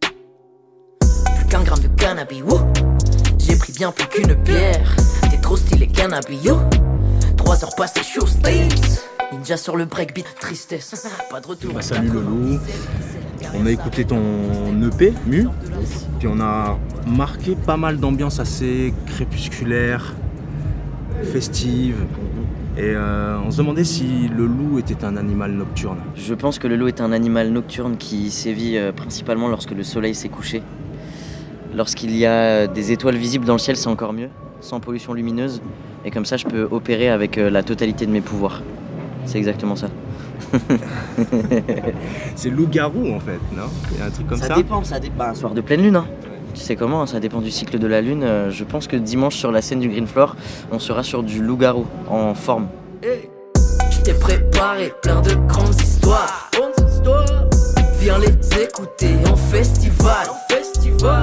Plus qu'un gramme de cannabis. J'ai pris bien plus qu'une bière. T'es trop stylé cannabis, yo. Trois heures passées, je States. Ninja sur le breakbeat, tristesse. Pas de retour. Bah, salut le loup. On a écouté ton EP, Mu. Puis on a marqué pas mal d'ambiance assez crépusculaire, festive. Et euh, on se demandait si le loup était un animal nocturne. Je pense que le loup est un animal nocturne qui sévit euh, principalement lorsque le soleil s'est couché. Lorsqu'il y a des étoiles visibles dans le ciel, c'est encore mieux, sans pollution lumineuse. Et comme ça, je peux opérer avec euh, la totalité de mes pouvoirs. C'est exactement ça. c'est loup-garou en fait, non? Il y a un truc comme ça Ça? dépend, ça dépend. un soir de pleine lune, hein. Tu sais comment, ça dépend du cycle de la lune. Euh, je pense que dimanche sur la scène du Green Floor, on sera sur du loup-garou en forme. Hey, je t'ai préparé plein de grandes histoires. Viens les écouter en festival. En festival.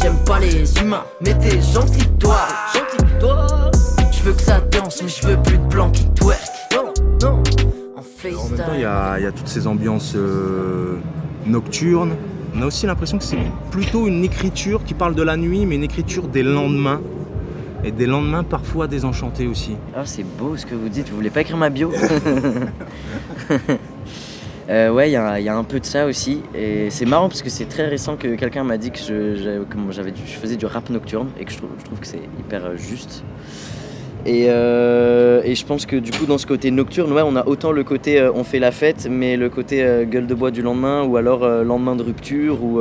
J'aime pas les humains, mais t'es gentil toi. Gentil toi. Je veux que ça danse, mais je veux plus de blanc qui twerk. Non, non. En, même temps, il y, a toutes ces ambiances euh, nocturnes on a aussi l'impression que c'est plutôt une écriture qui parle de la nuit, mais une écriture des lendemains. Et des lendemains parfois désenchantés aussi. Ah, c'est beau ce que vous dites. Vous voulez pas écrire ma bio euh, Ouais, il y, a un peu de ça aussi. Et c'est marrant parce que c'est très récent que quelqu'un m'a dit que je, je faisais du rap nocturne et que je trouve, je trouve que c'est hyper euh, Euh, et, je pense que du coup dans ce côté nocturne, ouais, on a autant le côté euh, on fait la fête, mais le côté euh, gueule de bois du lendemain, ou alors lendemain de rupture, ou,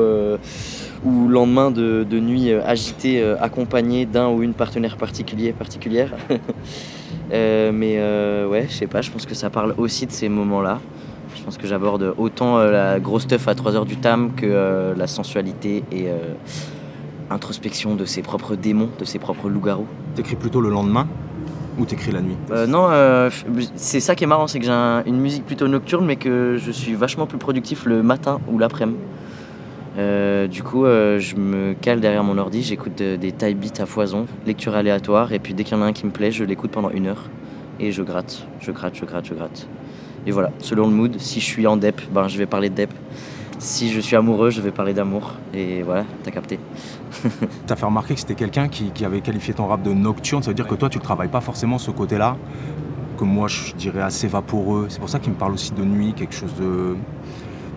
ou lendemain de, nuit agité accompagné d'un ou une partenaire particulier, particulière. mais ouais, je sais pas, je pense que ça parle aussi de ces moments-là. Je pense que j'aborde autant la grosse stuff à 3h du tam que la sensualité et introspection de ses propres démons, de ses propres loups-garous. T'écris plutôt le lendemain ou t'écris la nuit euh, Non, euh, c'est ça qui est marrant, c'est que j'ai une musique plutôt nocturne, mais que je suis vachement plus productif le matin ou l'après-midi. Euh, du coup, je me cale derrière mon ordi, j'écoute des type beats à foison, lecture aléatoire, et puis dès qu'il y en a un qui me plaît, je l'écoute pendant une heure et je gratte, je gratte, je gratte, je gratte. Et voilà, selon le mood, si je suis en dep, ben, je vais parler de dep. Si je suis amoureux, je vais parler d'amour. Et voilà, t'as capté. t'as fait remarquer que c'était quelqu'un qui, avait qualifié ton rap de nocturne. Ça veut dire que toi, tu ne travailles pas forcément ce côté-là, que moi, je dirais assez vaporeux. C'est pour ça qu'il me parle aussi de nuit, quelque chose de.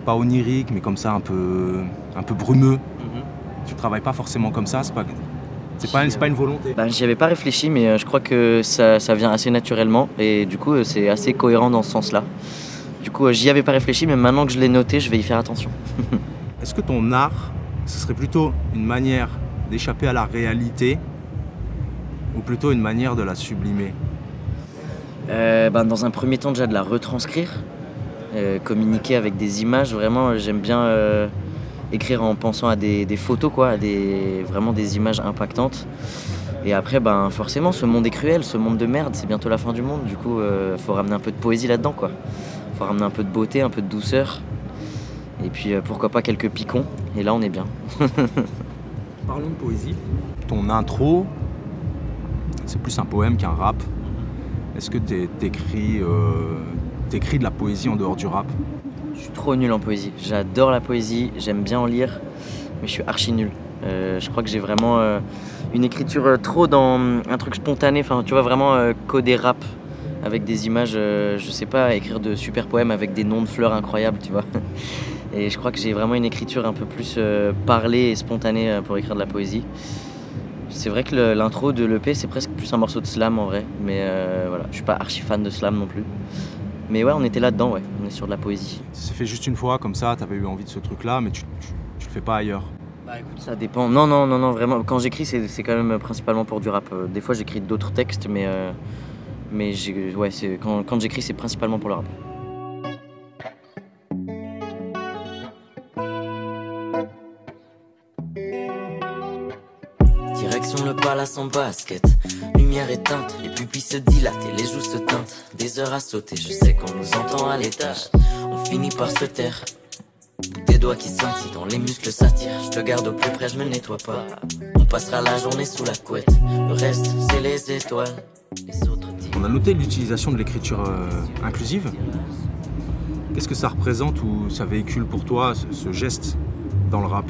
pas onirique, mais comme ça, un peu, un peu brumeux. Tu mhm. Tu travailles pas forcément comme ça, c'est pas. C'est pas, pas, une volonté ben, J'y avais pas réfléchi, mais euh, je crois que ça, ça vient assez naturellement. Et du coup, euh, c'est assez cohérent dans ce sens-là. Du coup, euh, j'y avais pas réfléchi, mais maintenant que je l'ai noté, je vais y faire attention. Est-ce que ton art, ce serait plutôt une manière d'échapper à la réalité ou plutôt une manière de la sublimer? Euh, ben, Dans un premier temps, déjà de la retranscrire, euh, communiquer avec des images. Vraiment, j'aime bien écrire en pensant à des, photos, quoi, à des, vraiment des images impactantes. Et après, ben, forcément, ce monde est cruel, ce monde de merde, c'est bientôt la fin du monde. Du coup, il faut ramener un peu de poésie là-dedans, quoi faut ramener un peu de beauté, un peu de douceur. Et puis euh, pourquoi pas quelques picons. Et là on est bien. Parlons de poésie. Ton intro, c'est plus un poème qu'un rap. Est-ce que t'écris euh, de la poésie en dehors du rap? Je suis trop nul en poésie. J'adore la poésie, j'aime bien en lire, mais je suis archi nul. Euh, je crois que j'ai vraiment euh, une écriture trop dans un truc spontané, enfin tu vois vraiment codé rap avec des images, euh, je sais pas, écrire de super poèmes avec des noms de fleurs incroyables, tu vois. Et je crois que j'ai vraiment une écriture un peu plus euh, parlée et spontanée euh, pour écrire de la poésie. C'est vrai que l'intro de l'EP, c'est presque plus un morceau de slam en vrai, mais voilà, je suis pas archi fan de slam non plus. Mais ouais, on était là-dedans, ouais, on est sur de la poésie. Ça s'est fait juste une fois comme ça, t'avais eu envie de ce truc-là, mais tu, tu, le fais pas ailleurs bah écoute, ça dépend. Non, non, non, non, vraiment. Quand j'écris, c'est quand même principalement pour du rap. Des fois, j'écris d'autres textes, mais mais ouais, quand, quand j'écris, c'est principalement pour le rap. Direction le palace en basket. Lumière éteinte, les pupilles se dilatent les joues se teintent. Des heures à sauter, je sais qu'on nous entend à l'étage. On finit par se taire. Des doigts qui scintillent, dans les muscles s'attirent. Je te garde au plus près, je me nettoie pas. On passera la journée sous la couette. Le reste, c'est les étoiles. On a noté l'utilisation de l'écriture euh, inclusive. Qu'est-ce que ça représente ou ça véhicule pour toi, ce, geste dans le rap?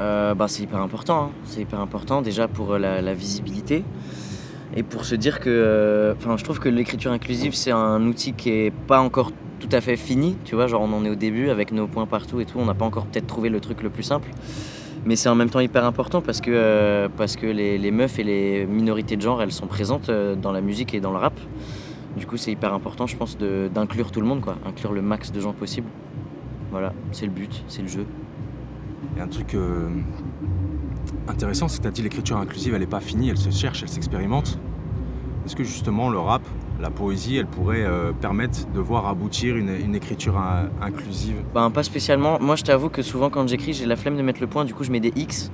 Euh, bah, C'est hyper important. Hein. C'est hyper important déjà pour la, visibilité et pour se dire que. Enfin, je trouve que l'écriture inclusive, c'est un outil qui est pas encore tout à fait fini. Tu vois, genre on en est au début avec nos points partout et tout. On n'a pas encore peut-être trouvé le truc le plus simple. Mais c'est en même temps hyper important parce que, euh, parce que les, meufs et les minorités de genre, elles sont présentes euh, dans la musique et dans le rap. Du coup, c'est hyper important, je pense, d'inclure tout le monde, quoi. Inclure le max de gens possible. Voilà, c'est le but, c'est le jeu. Et un truc euh, intéressant, c'est que tu as l'écriture inclusive, elle n'est pas finie, elle se cherche, elle s'expérimente. Est-ce que justement le rap, la poésie, elle pourrait euh, permettre de voir aboutir une, écriture inclusive Ben pas spécialement. Moi, je t'avoue que souvent quand j'écris, j'ai la flemme de mettre le point, du coup, je mets des X.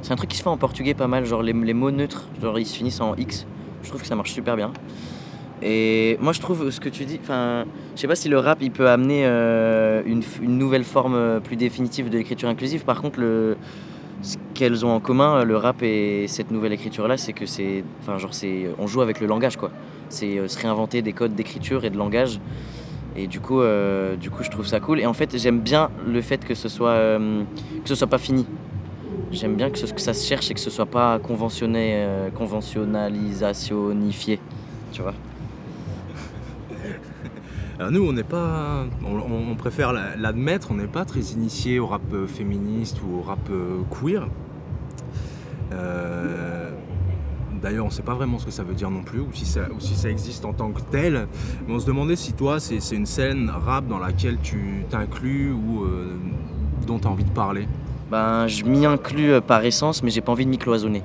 C'est un truc qui se fait en portugais pas mal, genre les, mots neutres, genre ils se finissent en X. Je trouve que ça marche super bien. Et moi, je trouve ce que tu dis, enfin, je sais pas si le rap il peut amener euh, une, nouvelle forme euh, plus définitive de l'écriture inclusive. Par contre, le, ce qu'elles ont en commun, le rap et cette nouvelle écriture-là, c'est que c'est, enfin, genre, c'est, on joue avec le langage, quoi. C'est euh, se réinventer des codes d'écriture et de langage. Et du coup, du coup, je trouve ça cool. Et en fait, j'aime bien le fait que ce soit, que ce soit pas fini. J'aime bien que, que, ça se cherche et que ce soit pas conventionné, conventionnalisationifié. Tu vois nous, on n'est pas, on, préfère l'admettre, on n'est pas très initié au rap euh, féministe ou au rap euh, queer. Euh, d'ailleurs, on ne sait pas vraiment ce que ça veut dire non plus, ou si ça, ça existe en tant que tel. Mais on se demandait si toi, c'est une scène rap dans laquelle tu t'inclus ou dont tu as envie de parler. Ben, je m'y inclus par essence, mais j'ai pas envie de m'y cloisonner.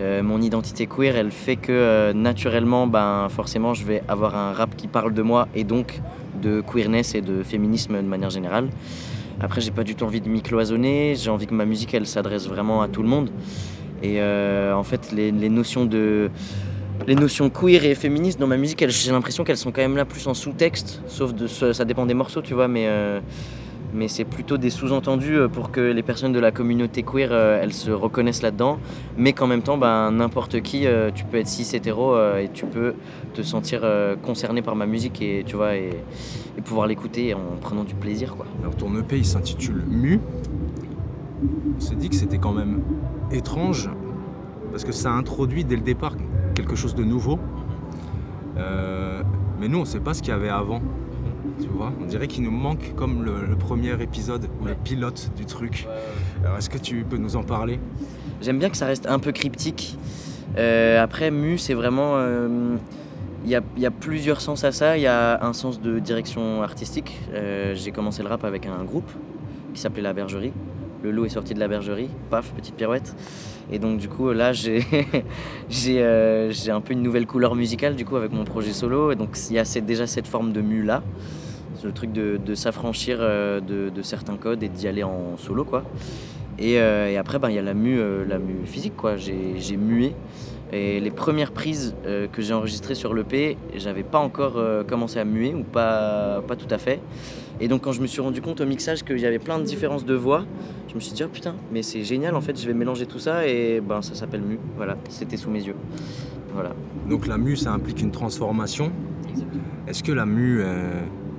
mon identité queer, elle fait que naturellement, ben, forcément, je vais avoir un rap qui parle de moi et donc de queerness et de féminisme de manière générale. Après, j'ai pas du tout envie de m'y cloisonner. J'ai envie que ma musique, elle s'adresse vraiment à tout le monde. Et euh, en fait, les, notions de les notions queer et féministes dans ma musique, j'ai l'impression qu'elles sont quand même là plus en sous-texte, sauf de ça dépend des morceaux, tu vois, mais euh, mais c'est plutôt des sous-entendus euh, pour que les personnes de la communauté queer euh, elles se reconnaissent là-dedans, mais qu'en même temps, ben, n'importe qui, euh, tu peux être cis hétéro et tu peux te sentir concerné par ma musique et tu vois et, pouvoir l'écouter en prenant du plaisir quoi. Alors ton EP il s'intitule Mu. On s'est dit que c'était quand même étrange parce que ça introduit dès le départ quelque chose de nouveau. mais nous on sait pas ce qu'il y avait avant. Tu vois, on dirait qu'il nous manque comme le, premier épisode ou le pilote du truc. Alors est-ce que tu peux nous en parler? J'aime bien que ça reste un peu cryptique. Euh, après, Mu, c'est vraiment. Euh, il y, a, plusieurs sens à ça. Il y a un sens de direction artistique. Euh, j'ai commencé le rap avec un groupe qui s'appelait La Bergerie. Le lot est sorti de la bergerie, paf, petite pirouette. Et donc du coup là j'ai j'ai un peu une nouvelle couleur musicale du coup avec mon projet solo. Et donc il y a déjà cette forme de mu là le truc de, s'affranchir euh, de, certains codes et d'y aller en solo quoi. Et, euh, après ben, il y a la mue, euh, la mue physique quoi. J'ai mué. Et les premières prises que j'ai enregistrées sur l'EP, j'avais pas encore commencé à muer ou pas, pas tout à fait. Et donc quand je me suis rendu compte au mixage qu'il y avait plein de différences de voix, je me suis dit oh putain mais c'est génial en fait je vais mélanger tout ça et ben ça s'appelle mu. Voilà, c'était sous mes yeux. Voilà. Donc la mue ça implique une transformation. Est-ce que la mue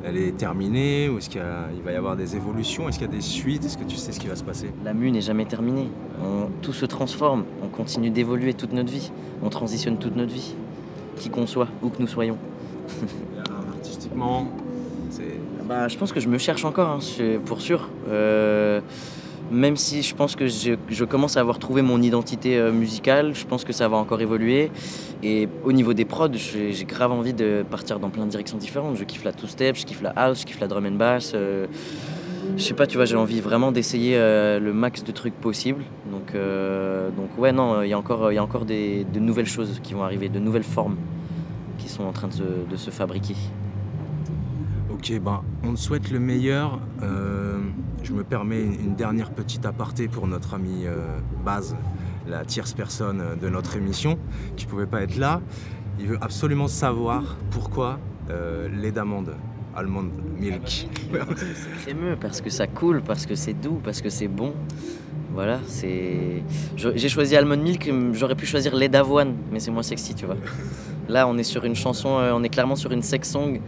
elle est terminée ou est-ce qu'il va y avoir des évolutions? Est-ce qu'il y a des suites? Est-ce que tu sais ce qui va se passer? La mue n'est jamais terminée. tout se transforme. On continue d'évoluer toute notre vie. On transitionne toute notre vie. Qui qu'on soit, où que nous soyons. Artistiquement, c'est... Bah, je pense que je me cherche encore, hein, pour sûr. Euh, même si je pense que je, commence à avoir trouvé mon identité euh, musicale, je pense que ça va encore évoluer. Et au niveau des prods, j'ai grave envie de partir dans plein de directions différentes. Je kiffe la two-step, je kiffe la house, je kiffe la drum and bass. Euh, je sais pas, tu vois, j'ai envie vraiment d'essayer euh, le max de trucs possibles. Donc, donc ouais, non, il y a encore, y a encore des, de nouvelles choses qui vont arriver, de nouvelles formes qui sont en train de se, fabriquer. Ok, ben, on te souhaite le meilleur. Je me permets une dernière petite aparté pour notre ami euh, Baz, la tierce personne de notre émission, qui ne pouvait pas être là. Il veut absolument savoir pourquoi euh, lait d'amande, almond milk. c'est crémeux, parce que ça coule, parce que c'est doux, parce que c'est bon. Voilà. J'ai choisi almond milk, j'aurais pu choisir lait d'avoine, mais c'est moins sexy, tu vois. Là, on est sur une chanson, euh, on est clairement sur une sex song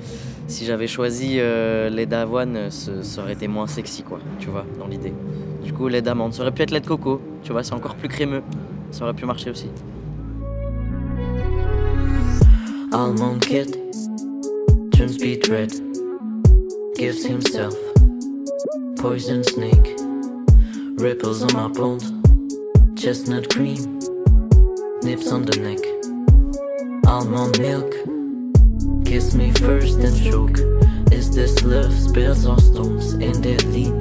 si j'avais choisi euh, lait d'avoine, ça aurait été moins sexy, quoi, tu vois, dans l'idée. Du coup, lait d'amande, ça aurait pu être lait de coco, tu vois, c'est encore plus crémeux. Ça aurait pu marcher aussi. Almond Kid turns beet red, gives himself poison snake, ripples on my bones, chestnut cream, nips on the neck, almond milk, kiss me first and choke. Is this love? Spills or stones in their lead.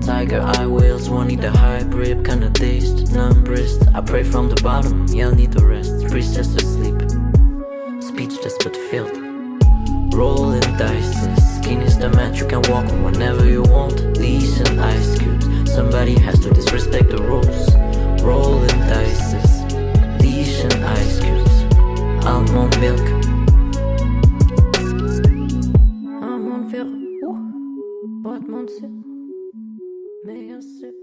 Tiger eye whales, one need a hybrid, kinda dazed, numb wrist. I pray from the bottom, yeah, need the rest. Priestess asleep, speechless but filled. Rolling dice, skin is the mat you can walk on whenever you want. Leash and ice cubes, somebody has to disrespect the rules. Rolling dice, leash and ice cubes, almond milk. May meilleur sûr.